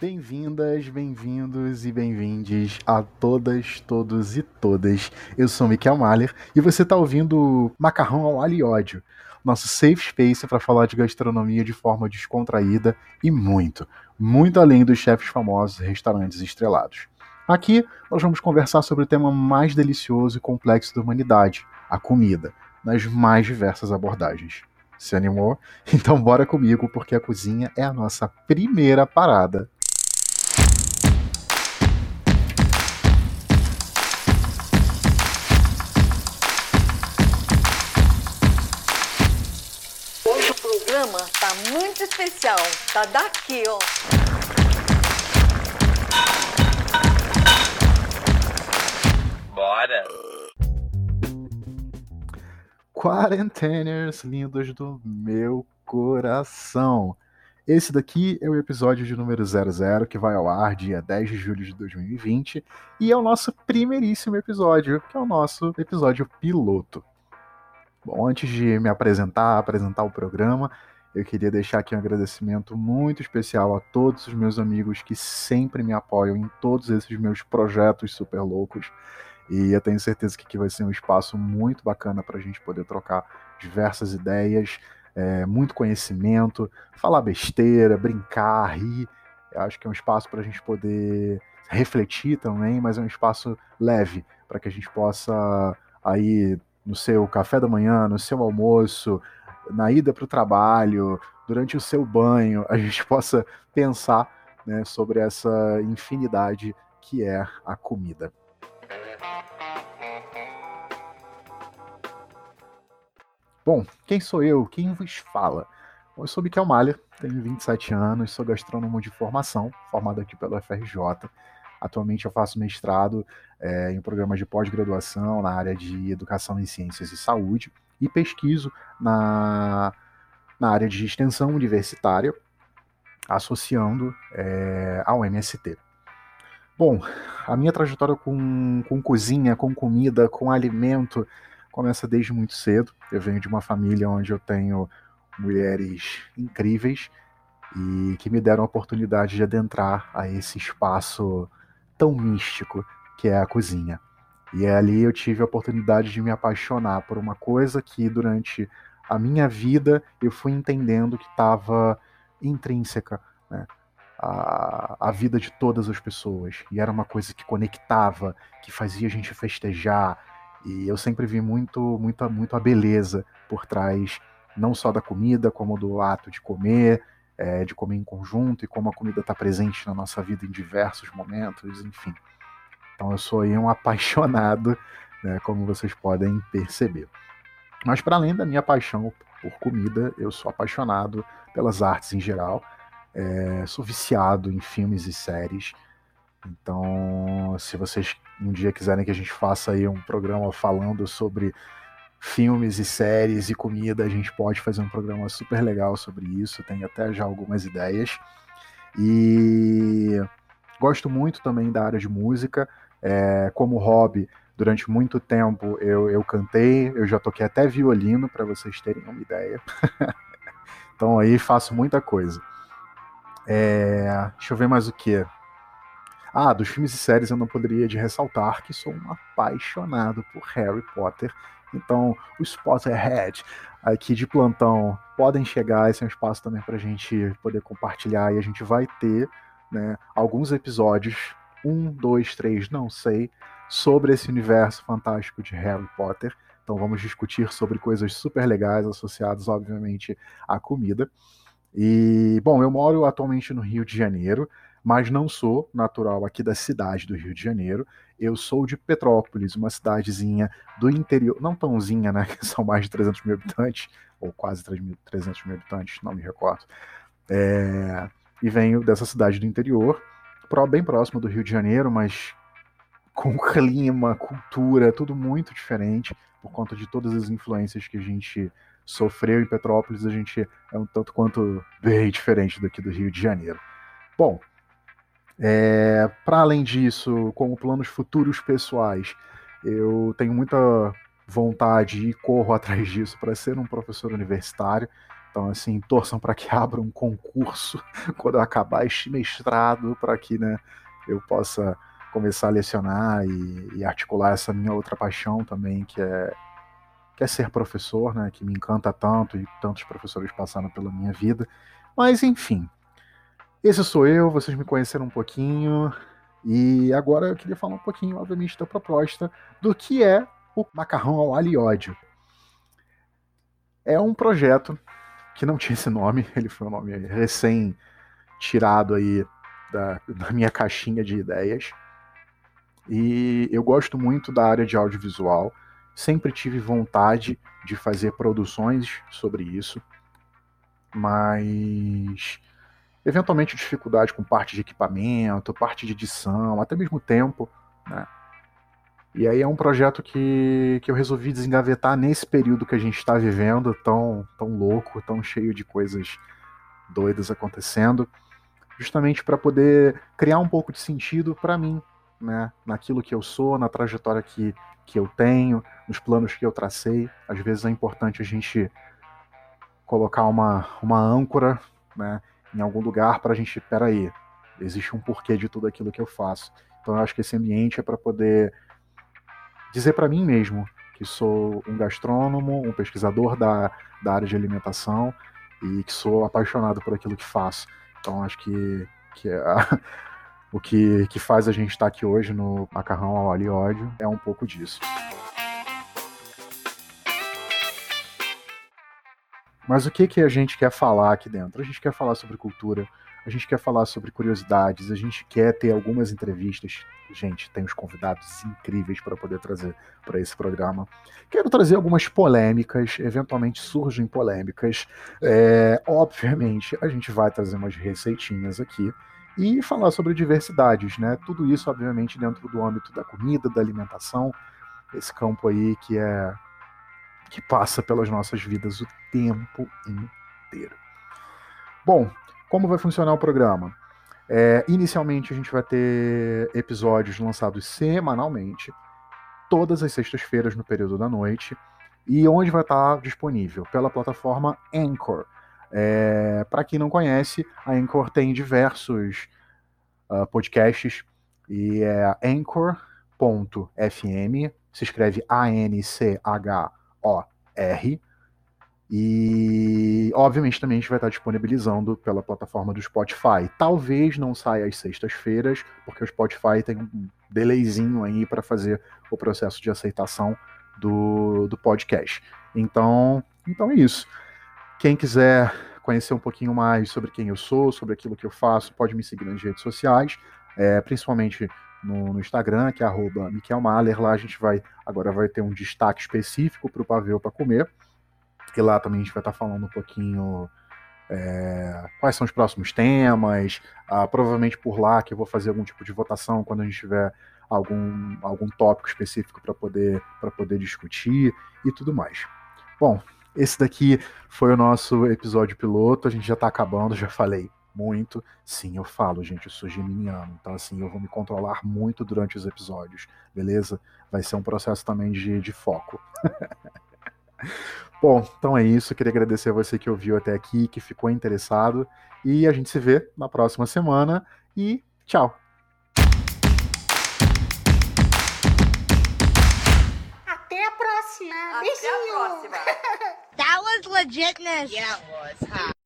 Bem-vindas, bem-vindos e bem-vindes a todas, todos e todas. Eu sou Miquel Mahler e você está ouvindo Macarrão ao Alho e Ódio, nosso safe space para falar de gastronomia de forma descontraída e muito, muito além dos chefes famosos e restaurantes estrelados. Aqui nós vamos conversar sobre o tema mais delicioso e complexo da humanidade, a comida, nas mais diversas abordagens. Se animou? Então bora comigo, porque a cozinha é a nossa primeira parada. Tá muito especial. Tá daqui, ó. Bora! Quarenteners lindos do meu coração. Esse daqui é o episódio de número 00, que vai ao ar dia 10 de julho de 2020, e é o nosso primeiríssimo episódio, que é o nosso episódio piloto. Bom, antes de me apresentar, apresentar o programa, eu queria deixar aqui um agradecimento muito especial a todos os meus amigos que sempre me apoiam em todos esses meus projetos super loucos. E eu tenho certeza que aqui vai ser um espaço muito bacana para a gente poder trocar diversas ideias, é, muito conhecimento, falar besteira, brincar, rir. Eu acho que é um espaço para a gente poder refletir também, mas é um espaço leve para que a gente possa aí no seu café da manhã, no seu almoço, na ida para o trabalho, durante o seu banho, a gente possa pensar né, sobre essa infinidade que é a comida. Bom, quem sou eu? Quem vos fala? Bom, eu sou Miquel Malha, tenho 27 anos, sou gastrônomo de formação, formado aqui pelo FRJ. Atualmente eu faço mestrado é, em programas de pós-graduação na área de Educação em Ciências e Saúde e pesquiso na, na área de extensão universitária, associando é, ao MST. Bom, a minha trajetória com, com cozinha, com comida, com alimento, começa desde muito cedo. Eu venho de uma família onde eu tenho mulheres incríveis e que me deram a oportunidade de adentrar a esse espaço tão místico que é a cozinha. E ali eu tive a oportunidade de me apaixonar por uma coisa que durante a minha vida eu fui entendendo que estava intrínseca né, à, à vida de todas as pessoas. E era uma coisa que conectava, que fazia a gente festejar. E eu sempre vi muito, muito, muito a beleza por trás, não só da comida, como do ato de comer, é, de comer em conjunto e como a comida está presente na nossa vida em diversos momentos, enfim. Então eu sou um apaixonado, né, como vocês podem perceber. Mas para além da minha paixão por comida, eu sou apaixonado pelas artes em geral. É, sou viciado em filmes e séries. Então, se vocês um dia quiserem que a gente faça aí um programa falando sobre filmes e séries e comida, a gente pode fazer um programa super legal sobre isso. Tem até já algumas ideias. E gosto muito também da área de música. É, como hobby, durante muito tempo eu, eu cantei, eu já toquei até violino, para vocês terem uma ideia. então aí faço muita coisa. É, deixa eu ver mais o que. Ah, dos filmes e séries eu não poderia de ressaltar que sou um apaixonado por Harry Potter. Então, os Potterhead aqui de plantão podem chegar. Esse é um espaço também para a gente poder compartilhar e a gente vai ter né, alguns episódios um, dois, três, não sei, sobre esse universo fantástico de Harry Potter. Então vamos discutir sobre coisas super legais associadas, obviamente, à comida. E, bom, eu moro atualmente no Rio de Janeiro, mas não sou natural aqui da cidade do Rio de Janeiro. Eu sou de Petrópolis, uma cidadezinha do interior, não tãozinha, né? Que são mais de 300 mil habitantes, ou quase 300 mil habitantes, não me recordo. É... E venho dessa cidade do interior, bem próximo do Rio de Janeiro, mas com clima, cultura, tudo muito diferente, por conta de todas as influências que a gente sofreu em Petrópolis, a gente é um tanto quanto bem diferente daqui do Rio de Janeiro. Bom, é, para além disso, como planos futuros pessoais, eu tenho muita vontade e corro atrás disso para ser um professor universitário. Então, assim, torçam para que abra um concurso quando eu acabar este mestrado, para que né, eu possa começar a lecionar e, e, articular essa minha outra paixão também, que é, que é ser professor, né, que me encanta tanto e tantos professores passaram pela minha vida. Mas, enfim, esse sou eu, vocês me conheceram um pouquinho, e agora eu queria falar um pouquinho, obviamente, da proposta do que é o macarrão ao alho e ódio. É um projeto que não tinha esse nome, ele foi um nome recém tirado aí da, da minha caixinha de ideias. E eu gosto muito da área de audiovisual, sempre tive vontade de fazer produções sobre isso, mas eventualmente dificuldade com parte de equipamento, parte de edição, até mesmo tempo, né? E aí é um projeto que, que eu resolvi desengavetar nesse período que a gente está vivendo, tão, tão louco, tão cheio de coisas doidas acontecendo, justamente para poder criar um pouco de sentido para mim, né? Naquilo que eu sou, na trajetória que, que eu tenho, nos planos que eu tracei. Às vezes é importante a gente colocar uma, uma âncora, né? Em algum lugar para a gente, peraí, existe um porquê de tudo aquilo que eu faço. Então eu acho que esse ambiente é para poder dizer para mim mesmo que sou um gastrônomo, um pesquisador da, da área de alimentação e que sou apaixonado por aquilo que faço. Então acho que, que é a, o que, que faz a gente estar aqui hoje no Macarrão ao Óleo e Ódio é um pouco disso. Mas o que, que a gente quer falar aqui dentro? A gente quer falar sobre cultura, a gente quer falar sobre curiosidades, a gente quer ter algumas entrevistas. Gente, tem os convidados incríveis para poder trazer para esse programa. Quero trazer algumas polêmicas, eventualmente surgem polêmicas. É, obviamente, a gente vai trazer umas receitinhas aqui e falar sobre diversidades, né? Tudo isso, obviamente, dentro do âmbito da comida, da alimentação, esse campo aí que é que passa pelas nossas vidas o tempo inteiro. Bom, como vai funcionar o programa? É, inicialmente a gente vai ter episódios lançados semanalmente, todas as sextas-feiras no período da noite, e onde vai estar disponível? Pela plataforma Anchor. É, Para quem não conhece, a Anchor tem diversos uh, podcasts e é anchor.fm, se escreve A-N-C-H-O-R, e, obviamente, também a gente vai estar disponibilizando pela plataforma do Spotify. Talvez não saia às sextas-feiras, porque o Spotify tem um delayzinho aí para fazer o processo de aceitação do, do podcast. Então, então é isso. Quem quiser conhecer um pouquinho mais sobre quem eu sou, sobre aquilo que eu faço, pode me seguir nas redes sociais, é, principalmente no, no, Instagram, que é arroba Miquel Mahler. Lá a gente vai agora vai ter um destaque específico para o Paveu para comer que lá também a gente vai estar falando um pouquinho é, quais são os próximos temas. Ah, provavelmente por lá que eu vou fazer algum tipo de votação quando a gente tiver algum, algum tópico específico para poder, poder discutir e tudo mais. Bom, esse daqui foi o nosso episódio piloto. A gente já está acabando, já falei muito. Sim, eu falo, gente, eu sou geminiano, então assim, eu vou me controlar muito durante os episódios, beleza? Vai ser um processo também de, de foco. Bom, então é isso. Queria agradecer a você que ouviu até aqui, que ficou interessado. E a gente se vê na próxima semana. E tchau! Até a próxima. Até Beijinho. a próxima. That was legitness. Yeah, it was. Huh?